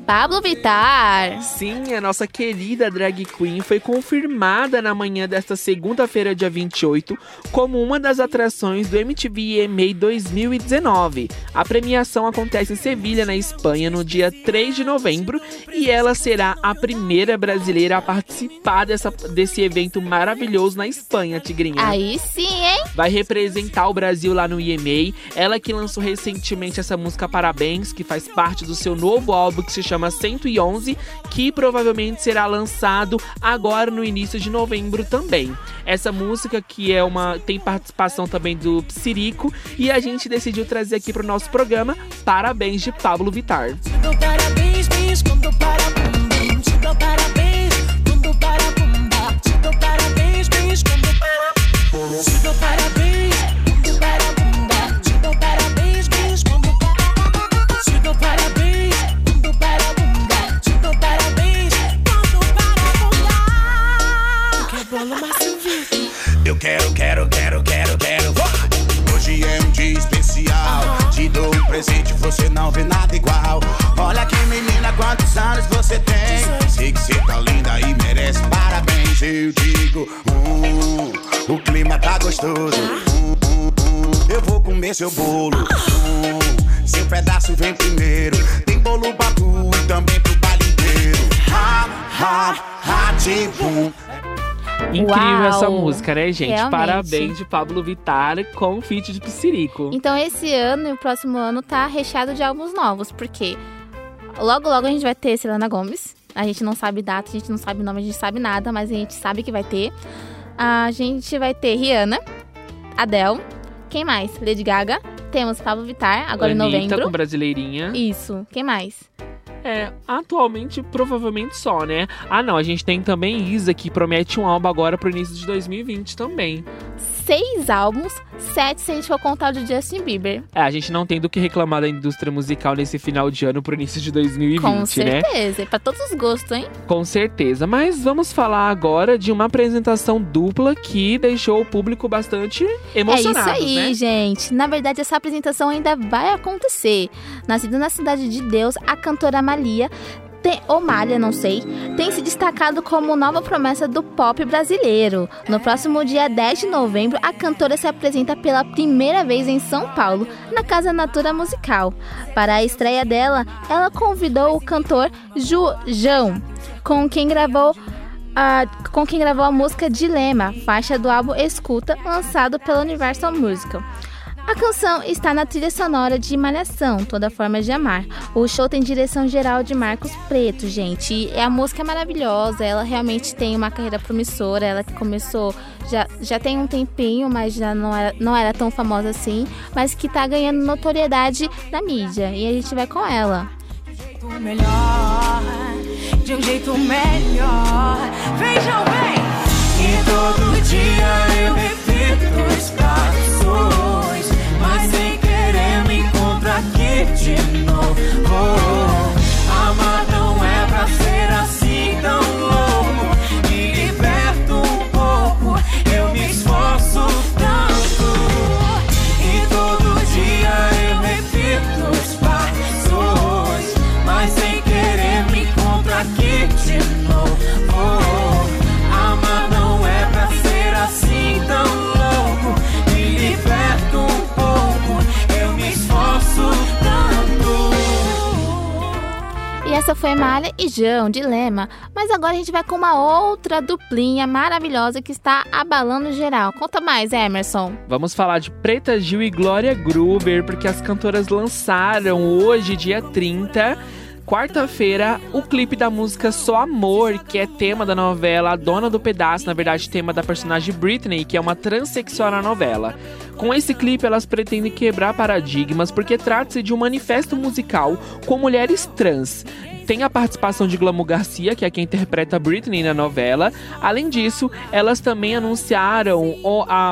Pablo Vittar. Sim, a nossa querida drag queen foi confirmada na manhã desta segunda-feira, dia 28, como uma das atrações do MTV EMA 2019. A premiação acontece em Sevilha, na Espanha, no dia 3 de novembro, e ela será a primeira brasileira a participar dessa, desse evento maravilhoso na Espanha, Tigrinha. Aí sim, hein? vai representar o Brasil lá no EMA. Ela que lançou recentemente essa música Parabéns, que faz parte do seu novo álbum que se chama 111, que provavelmente será lançado agora no início de novembro também. Essa música que é uma tem participação também do Psirico e a gente decidiu trazer aqui pro nosso programa Parabéns de Pablo Vittar. Dou parabéns, bis, quando para. Te para. Te dou parabéns, bis, quando para Te dou parabéns, Quero, quero, quero, quero, quero. Hoje é um dia especial. Te dou um presente, você não vê nada igual. Olha que menina, quantos anos você tem? Sei que você tá linda e merece parabéns. Eu digo, hum, o clima tá gostoso. Hum, hum, eu vou comer seu bolo. Hum, seu pedaço vem primeiro. Tem bolo pra tu e também pro baile inteiro. Ha, ha, ha, tipo. Incrível Uau! essa música, né, gente? Realmente. Parabéns de Pablo Vittar com o feat de Psirico. Então esse ano e o próximo ano tá recheado de álbuns novos, porque logo logo a gente vai ter Selena Gomes. A gente não sabe data, a gente não sabe nome, a gente sabe nada, mas a gente sabe que vai ter. A gente vai ter Rihanna, Adele, quem mais? Lady Gaga. Temos Pablo Vittar, agora Anitta em novembro. com Brasileirinha. Isso, quem mais? É, atualmente, provavelmente só, né? Ah, não, a gente tem também Isa, que promete um álbum agora pro início de 2020 também. Seis álbuns, sete se a gente for contar o de Justin Bieber. É, a gente não tem do que reclamar da indústria musical nesse final de ano pro início de 2020, Com né? certeza. E pra todos os gostos, hein? Com certeza. Mas vamos falar agora de uma apresentação dupla que deixou o público bastante emocionado, é isso aí, né? gente. Na verdade, essa apresentação ainda vai acontecer. Nascida na Cidade de Deus, a cantora Malia tem, ou Malha, não sei, tem se destacado como nova promessa do pop brasileiro. No próximo dia 10 de novembro, a cantora se apresenta pela primeira vez em São Paulo, na Casa Natura Musical. Para a estreia dela, ela convidou o cantor Ju João, com quem gravou a- com quem gravou a música Dilema, faixa do álbum Escuta, lançado pela Universal Musical. A canção está na trilha sonora de Malhação, Toda Forma de Amar. O show tem direção geral de Marcos Preto, gente. E a música é maravilhosa, ela realmente tem uma carreira promissora. Ela que começou já, já tem um tempinho, mas já não era, não era tão famosa assim. Mas que tá ganhando notoriedade na mídia. E a gente vai com ela. jeito melhor, de um jeito melhor. Vejam bem, e todo dia eu repito aqui de essa foi Malha e João, Dilema. Mas agora a gente vai com uma outra duplinha maravilhosa que está abalando geral. Conta mais, Emerson. Vamos falar de Preta Gil e Glória Gruber, porque as cantoras lançaram hoje, dia 30, quarta-feira, o clipe da música Só Amor, que é tema da novela Dona do Pedaço, na verdade, tema da personagem Britney, que é uma transexual na novela. Com esse clipe, elas pretendem quebrar paradigmas, porque trata-se de um manifesto musical com mulheres trans. Tem a participação de Glamour Garcia, que é quem interpreta Britney na novela. Além disso, elas também anunciaram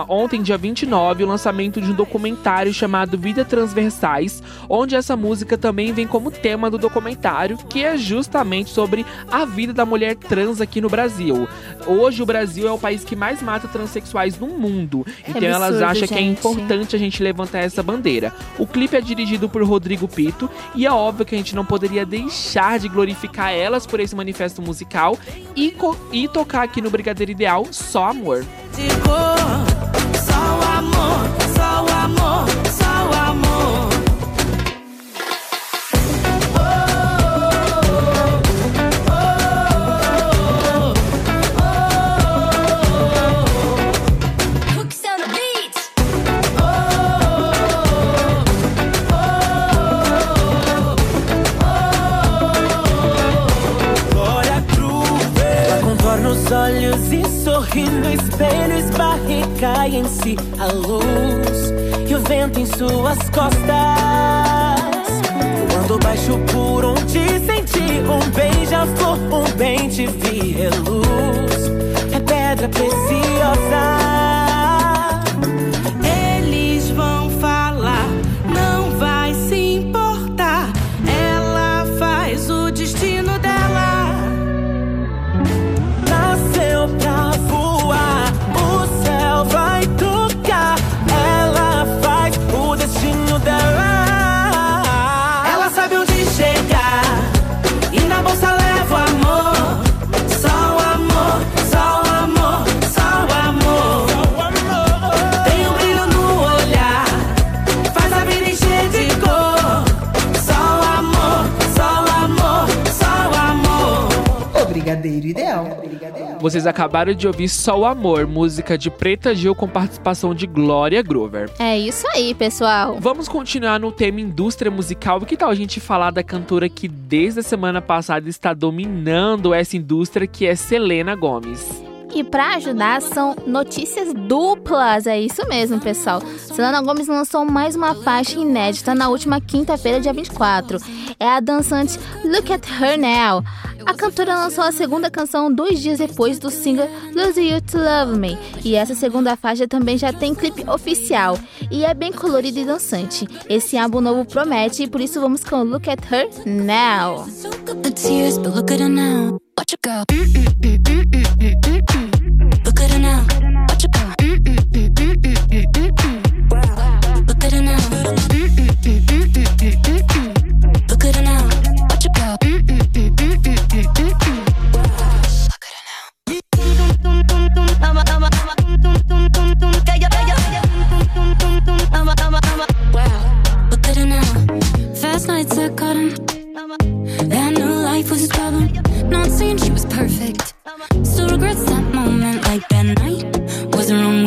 ontem, dia 29, o lançamento de um documentário chamado Vida Transversais, onde essa música também vem como tema do documentário, que é justamente sobre a vida da mulher trans aqui no Brasil. Hoje, o Brasil é o país que mais mata transexuais no mundo. Então, elas absurdo, acham que é gente. importante a gente levantar essa bandeira. O clipe é dirigido por Rodrigo Pito e é óbvio que a gente não poderia deixar de glorificar elas por esse manifesto musical e, e tocar aqui no Brigadeiro Ideal Só Amor. de cor. Vocês acabaram de ouvir Só o Amor, música de Preta Gil com participação de Glória Groover. É isso aí, pessoal. Vamos continuar no tema indústria musical. E que tal a gente falar da cantora que desde a semana passada está dominando essa indústria, que é Selena Gomes? E pra ajudar, são notícias duplas. É isso mesmo, pessoal. Selena Gomes lançou mais uma faixa inédita na última quinta-feira, dia 24. É a dançante Look at Her Now. A cantora lançou a segunda canção dois dias depois do single Lose You to Love Me. E essa segunda faixa também já tem clipe oficial. E é bem colorido e dançante. Esse álbum novo promete e por isso vamos com Look at Her Now. the tears, but look at her now.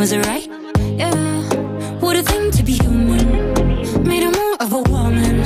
Was right? Yeah. What a thing to be human. Made her more of a woman.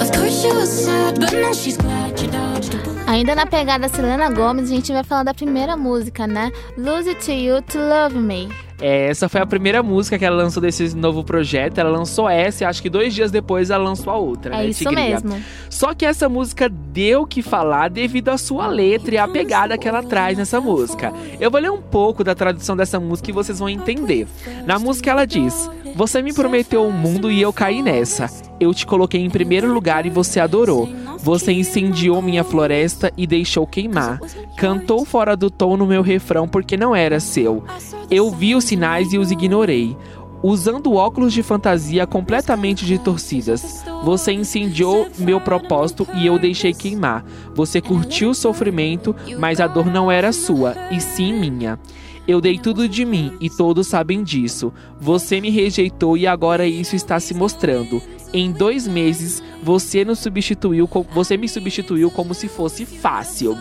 Of course she was sad, but now she's glad she dodged a bullet. Ainda na pegada Selena Gomez, a gente vai falar da primeira música, né? Lose It to You to Love Me. É, essa foi a primeira música que ela lançou desse novo projeto. Ela lançou essa e acho que dois dias depois ela lançou a outra. É né, isso Tigrinha? mesmo. Só que essa música deu o que falar devido à sua letra e à pegada que ela traz nessa música. Eu vou ler um pouco da tradução dessa música e vocês vão entender. Na música ela diz: Você me prometeu o mundo e eu caí nessa. Eu te coloquei em primeiro lugar e você adorou. Você incendiou minha floresta e deixou queimar. Cantou fora do tom no meu refrão porque não era seu. Eu vi os sinais e os ignorei. Usando óculos de fantasia completamente distorcidas. Você incendiou meu propósito e eu deixei queimar. Você curtiu o sofrimento, mas a dor não era sua, e sim minha. Eu dei tudo de mim e todos sabem disso. Você me rejeitou e agora isso está se mostrando. Em dois meses, você nos substituiu, você me substituiu como se fosse fácil.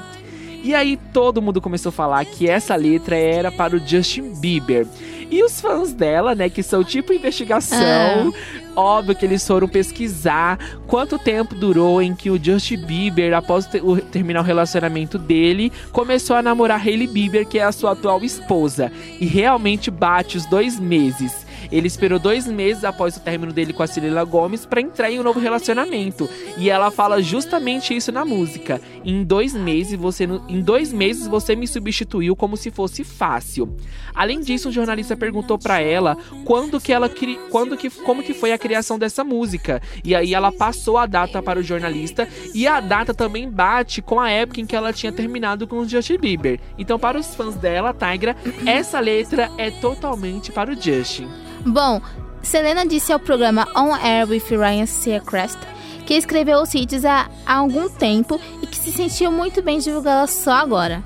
E aí todo mundo começou a falar que essa letra era para o Justin Bieber. E os fãs dela, né, que são tipo investigação, óbvio que eles foram pesquisar quanto tempo durou em que o Justin Bieber, após o- terminar o relacionamento dele, começou a namorar Hailey Bieber, que é a sua atual esposa. E realmente bate os dois meses. Ele esperou dois meses após o término dele com a Selena Gomes para entrar em um novo relacionamento. E ela fala justamente isso na música. Em dois meses você, em dois meses você me substituiu como se fosse fácil. Além disso, um jornalista perguntou para ela quando que ela quando que como que foi a criação dessa música. E aí ela passou a data para o jornalista e a data também bate com a época em que ela tinha terminado com o Justin Bieber. Então, para os fãs dela, Tigra, essa letra é totalmente para o Justin. Bom, Selena disse ao programa On Air with Ryan Seacrest que escreveu os hits há, há algum tempo e que se sentiu muito bem divulgá-la só agora.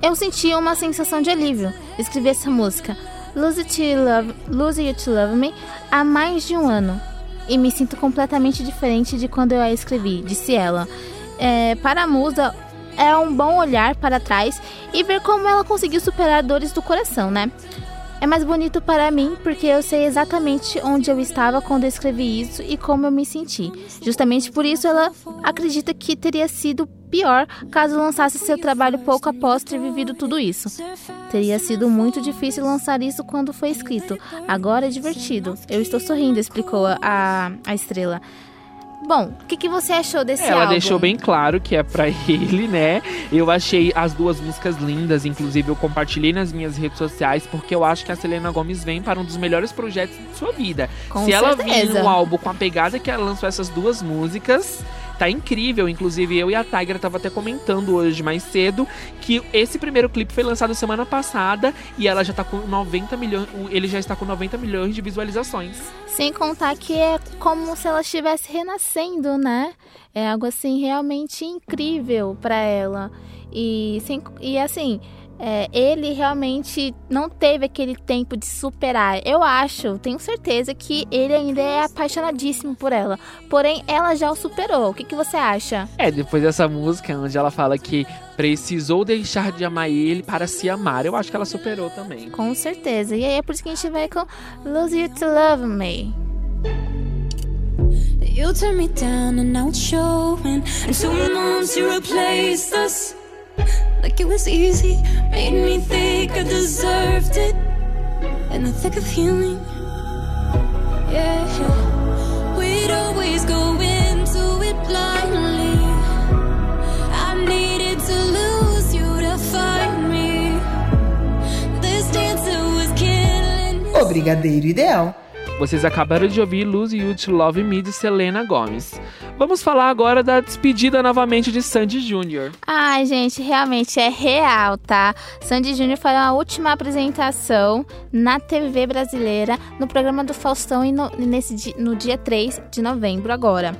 Eu senti uma sensação de alívio escrever essa música, Lose, It to Love, Lose You to Love Me, há mais de um ano. E me sinto completamente diferente de quando eu a escrevi, disse ela. É, para a musa, é um bom olhar para trás e ver como ela conseguiu superar dores do coração, né? É mais bonito para mim porque eu sei exatamente onde eu estava quando eu escrevi isso e como eu me senti. Justamente por isso ela acredita que teria sido pior caso lançasse seu trabalho pouco após ter vivido tudo isso. Teria sido muito difícil lançar isso quando foi escrito. Agora é divertido. Eu estou sorrindo, explicou a, a, a estrela. Bom, o que, que você achou desse Ela álbum? deixou bem claro que é pra ele, né? Eu achei as duas músicas lindas, inclusive eu compartilhei nas minhas redes sociais, porque eu acho que a Selena Gomes vem para um dos melhores projetos de sua vida. Com Se ela vir certeza. num álbum com a pegada que ela lançou essas duas músicas, tá incrível. Inclusive, eu e a Tigra tava até comentando hoje mais cedo que esse primeiro clipe foi lançado semana passada e ela já tá com 90 milhões. Ele já está com 90 milhões de visualizações. Sem contar que é como se ela estivesse renascendo, né? É algo assim realmente incrível pra ela. E, sem, e assim, é, ele realmente não teve aquele tempo de superar. Eu acho, tenho certeza que ele ainda é apaixonadíssimo por ela. Porém, ela já o superou. O que, que você acha? É, depois dessa música onde ela fala que precisou deixar de amar ele para se amar, eu acho que ela superou também. Com certeza. E aí é por isso que a gente vai com Lose You to Love Me. You turned me down and it's showing. And two months you replaced us. Like it was easy, made me think I deserved it. In the thick of healing, yeah. We'd always go into it blindly. I needed to lose you to find me. This dancer was killing me. Obrigadeiro Ideal. Vocês acabaram de ouvir Lose You to Love Me de Selena Gomes. Vamos falar agora da despedida novamente de Sandy Jr. Ai, gente, realmente é real, tá? Sandy Júnior foi a última apresentação na TV brasileira no programa do Faustão e no, nesse, no dia 3 de novembro agora.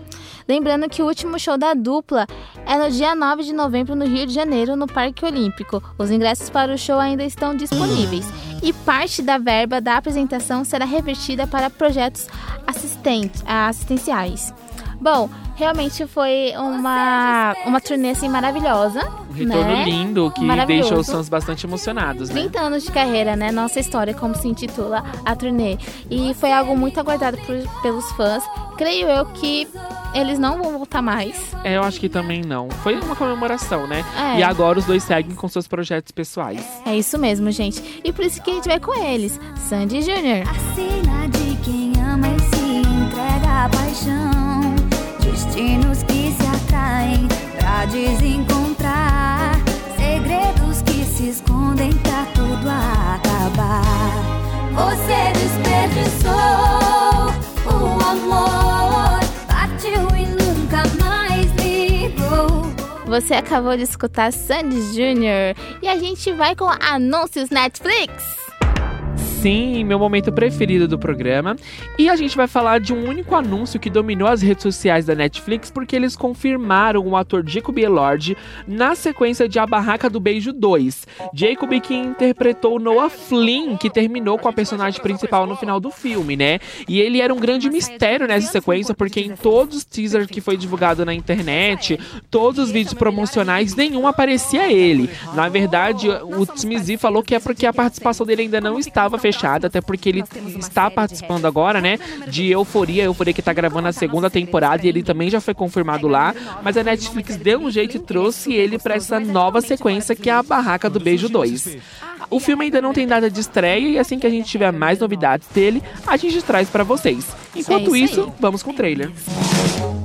Lembrando que o último show da dupla é no dia 9 de novembro no Rio de Janeiro, no Parque Olímpico. Os ingressos para o show ainda estão disponíveis. E parte da verba da apresentação será revertida para projetos assistentes, assistenciais. Bom, realmente foi uma, uma turnê assim, maravilhosa. Um retorno né? lindo que deixa os fãs bastante emocionados, né? 30 anos de carreira, né? Nossa história, como se intitula a turnê. E foi algo muito aguardado por- pelos fãs. Creio eu que eles não vão voltar mais. É, eu acho que também não. Foi uma comemoração, né? É. E agora os dois seguem com seus projetos pessoais. É isso mesmo, gente. E por isso que a gente vai com eles. Sandy Jr. Sina de quem ama e se entrega à paixão. Destinos que se atraem pra desencontrar. Segredos que se escondem pra tudo acabar. Você desperdiçou o amor. Partiu e nunca mais ligou. Você acabou de escutar Sandy Jr. E a gente vai com anúncios Netflix. Sim, meu momento preferido do programa. E a gente vai falar de um único anúncio que dominou as redes sociais da Netflix porque eles confirmaram o ator Jacob Elord na sequência de A Barraca do Beijo 2. Jacob que interpretou Noah Flynn, que terminou com a personagem principal no final do filme, né? E ele era um grande mistério nessa sequência porque em todos os teasers que foi divulgado na internet, todos os vídeos promocionais, nenhum aparecia ele. Na verdade, o Smizi falou que é porque a participação dele ainda não estava fechada, até porque ele está participando agora, né, de Euforia, Euforia que tá gravando a segunda temporada e ele também já foi confirmado lá, mas a Netflix deu um jeito e trouxe ele para essa nova sequência que é a Barraca do Beijo 2. O filme ainda não tem data de estreia e assim que a gente tiver mais novidades dele, a gente traz para vocês. Enquanto É isso isso, vamos com o trailer.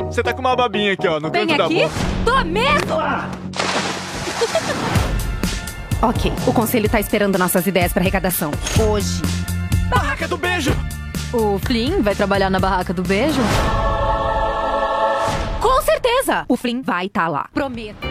Você tá com uma babinha aqui, ó, no Vem canto da aqui? boca. Tô mesmo! ok, o conselho tá esperando nossas ideias pra arrecadação. Hoje. Barraca do beijo! O Flynn vai trabalhar na barraca do beijo? Com certeza! O Flynn vai estar lá. Prometo.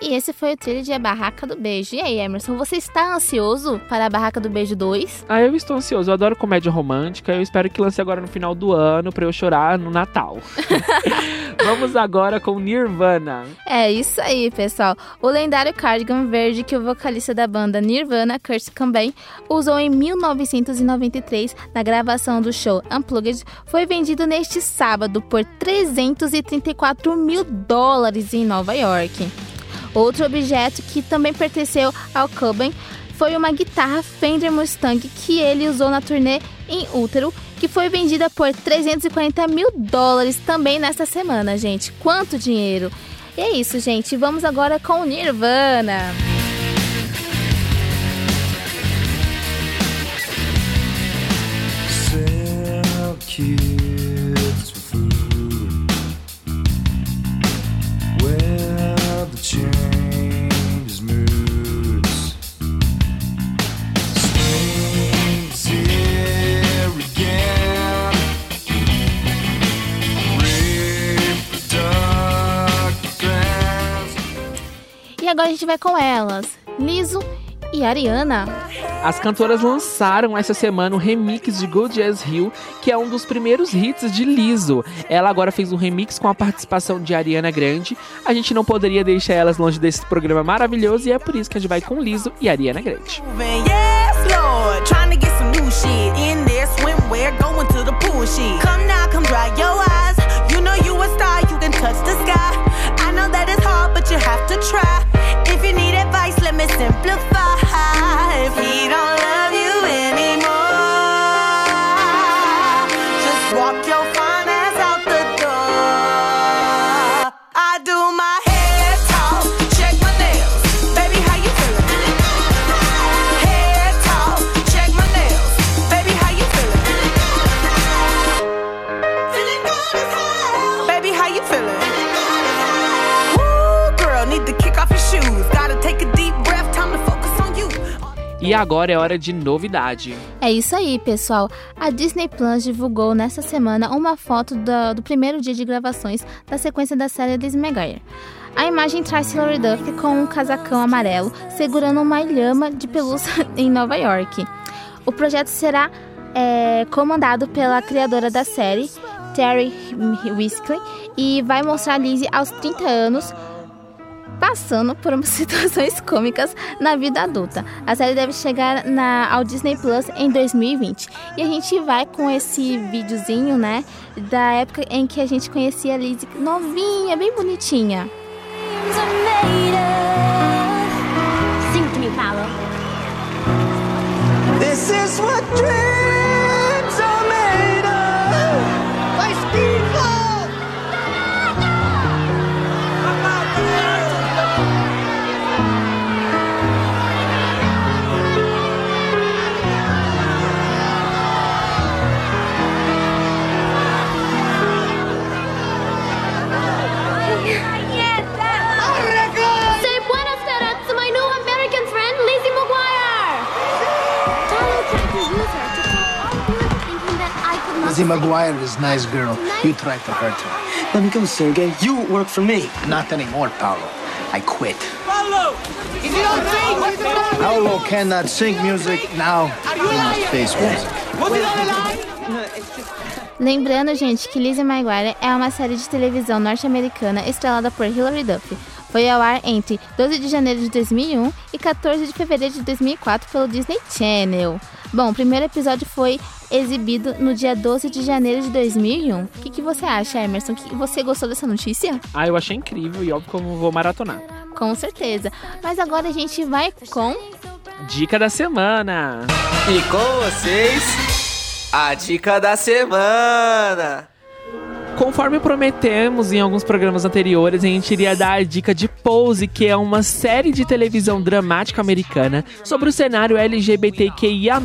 E esse foi o trailer de A Barraca do Beijo. E aí, Emerson, você está ansioso para a Barraca do Beijo 2? Ah, eu estou ansioso. Eu adoro comédia romântica. Eu espero que lance agora no final do ano pra eu chorar no Natal. Vamos agora com Nirvana. É isso aí, pessoal. O lendário cardigan verde que o vocalista da banda Nirvana, Kurt Cobain, usou em 1993 na gravação do show Unplugged foi vendido neste sábado por 334 mil dólares em Nova York. Outro objeto que também pertenceu ao Cobain foi uma guitarra Fender Mustang que ele usou na turnê em útero, que foi vendida por 340 mil dólares também nesta semana, gente. Quanto dinheiro! E é isso, gente. Vamos agora com o Nirvana. E agora a gente vai com elas, Liso e Ariana. As cantoras lançaram essa semana um remix de Good As Hill, que é um dos primeiros hits de Lizzo. Ela agora fez um remix com a participação de Ariana Grande. A gente não poderia deixar elas longe desse programa maravilhoso e é por isso que a gente vai com Lizzo e Ariana Grande. Yes, Lord. Trying agora é hora de novidade. É isso aí, pessoal. A Disney Plus divulgou nesta semana uma foto da- do primeiro dia de gravações da sequência da série Liz McGuire. A imagem traz Hilary Duff com um casacão amarelo segurando uma lhama de pelúcia em Nova York. O projeto será é, comandado pela criadora da série, Terry Whiskley, e vai mostrar Lizzie aos 30 anos passando por umas situações cômicas na vida adulta. A série deve chegar na, ao Disney Plus em 2020. E a gente vai com esse videozinho, né? Da época em que a gente conhecia a Lizzie novinha, bem bonitinha. Sing to me, Paolo. This is what dreams Lizzie McGuire is nice girl. You tried to hurt her. Let me go, Sergey. You work for me. Not anymore, Paolo. I quit. Paolo, is he on sing? Paolo cannot sing music now. He must face music. Was he on the line? Lembrando, gente, que Lizzie McGuire é uma série de televisão norte-americana estrelada por Hilary Duff. Foi ao ar entre 12 de janeiro de 2001 e 14 de fevereiro de 2004 pelo Disney Channel. Bom, o primeiro episódio foi exibido no dia 12 de janeiro de 2001. O que, que você acha, Emerson? Que você gostou dessa notícia? Ah, eu achei incrível e óbvio que eu vou maratonar. Com certeza. Mas agora a gente vai com Dica da semana. E com vocês, a dica da semana. Conforme prometemos em alguns programas anteriores, a gente iria dar a dica de Pose, que é uma série de televisão dramática americana sobre o cenário LGBTQIA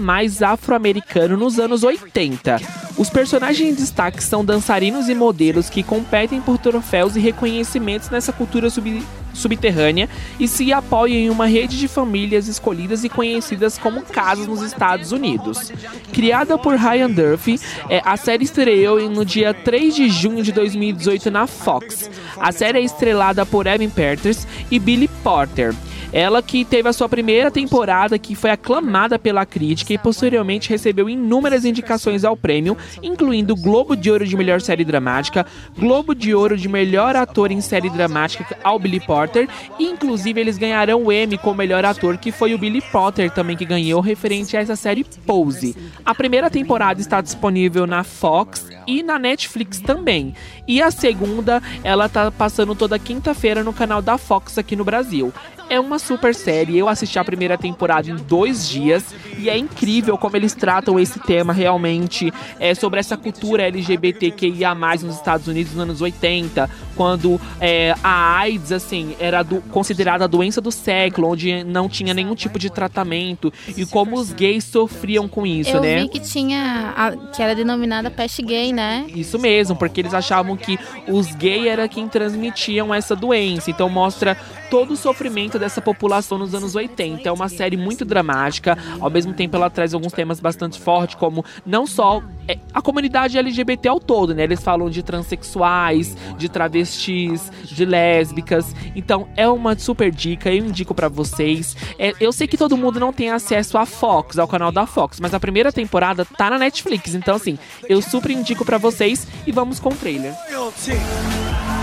afro-americano nos anos 80. Os personagens em destaque são dançarinos e modelos que competem por troféus e reconhecimentos nessa cultura sub- subterrânea e se apoiam em uma rede de famílias escolhidas e conhecidas como casas nos Estados Unidos. Criada por Ryan Duffy, é, a série estreou no dia 3 de junho de 2018 na Fox. A série é estrelada por Evan Peters e Billy Porter. Ela que teve a sua primeira temporada que foi aclamada pela crítica e posteriormente recebeu inúmeras indicações ao prêmio, incluindo Globo de Ouro de Melhor Série Dramática, Globo de Ouro de Melhor Ator em Série Dramática ao Billy Porter, e inclusive eles ganharam o Emmy como melhor ator, que foi o Billy Potter também que ganhou referente a essa série Pose. A primeira temporada está disponível na Fox e na Netflix também. E a segunda, ela tá passando toda quinta-feira no canal da Fox aqui no Brasil. É uma super série, eu assisti a primeira temporada em dois dias e é incrível como eles tratam esse tema realmente é, sobre essa cultura LGBTQIA+, nos Estados Unidos nos anos 80, quando é, a AIDS, assim, era do- considerada a doença do século, onde não tinha nenhum tipo de tratamento e como os gays sofriam com isso, Eu né? vi que tinha. a- que era denominada peste gay, né? Isso mesmo, porque eles achavam que os gays era quem transmitiam essa doença. Então mostra todo o sofrimento dessa população nos anos 80. É uma série muito dramática, ao mesmo tempo ela traz alguns temas bastante fortes, como não só é, a comunidade LGBT ao todo, né? Eles falam de transexuais, de travestis, de lésbicas. Então é uma super dica, eu indico pra vocês. É, eu sei que todo mundo não tem acesso à Fox, ao canal da Fox, mas a primeira temporada tá na Netflix. Então assim, eu super indico pra vocês e vamos com o trailer. How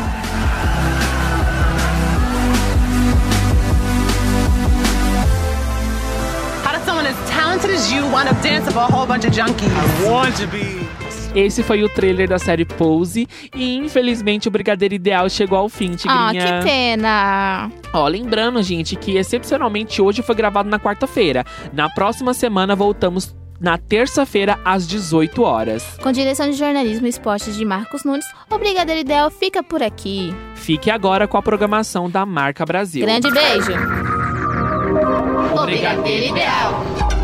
you dancing for a whole bunch of junkies? I want to be. Esse foi o trailer da série Pose e infelizmente o Brigadeiro Ideal chegou ao fim, Ah, Tigrinha. que pena. Ó, lembrando, gente, que excepcionalmente hoje foi gravado na quarta-feira. Na próxima semana voltamos na terça-feira às 18 horas. Com direção de jornalismo e esportes de Marcos Nunes, o Brigadeiro Ideal fica por aqui. Fique agora com a programação da Marca Brasil. Grande beijo. O Brigadeiro Ideal.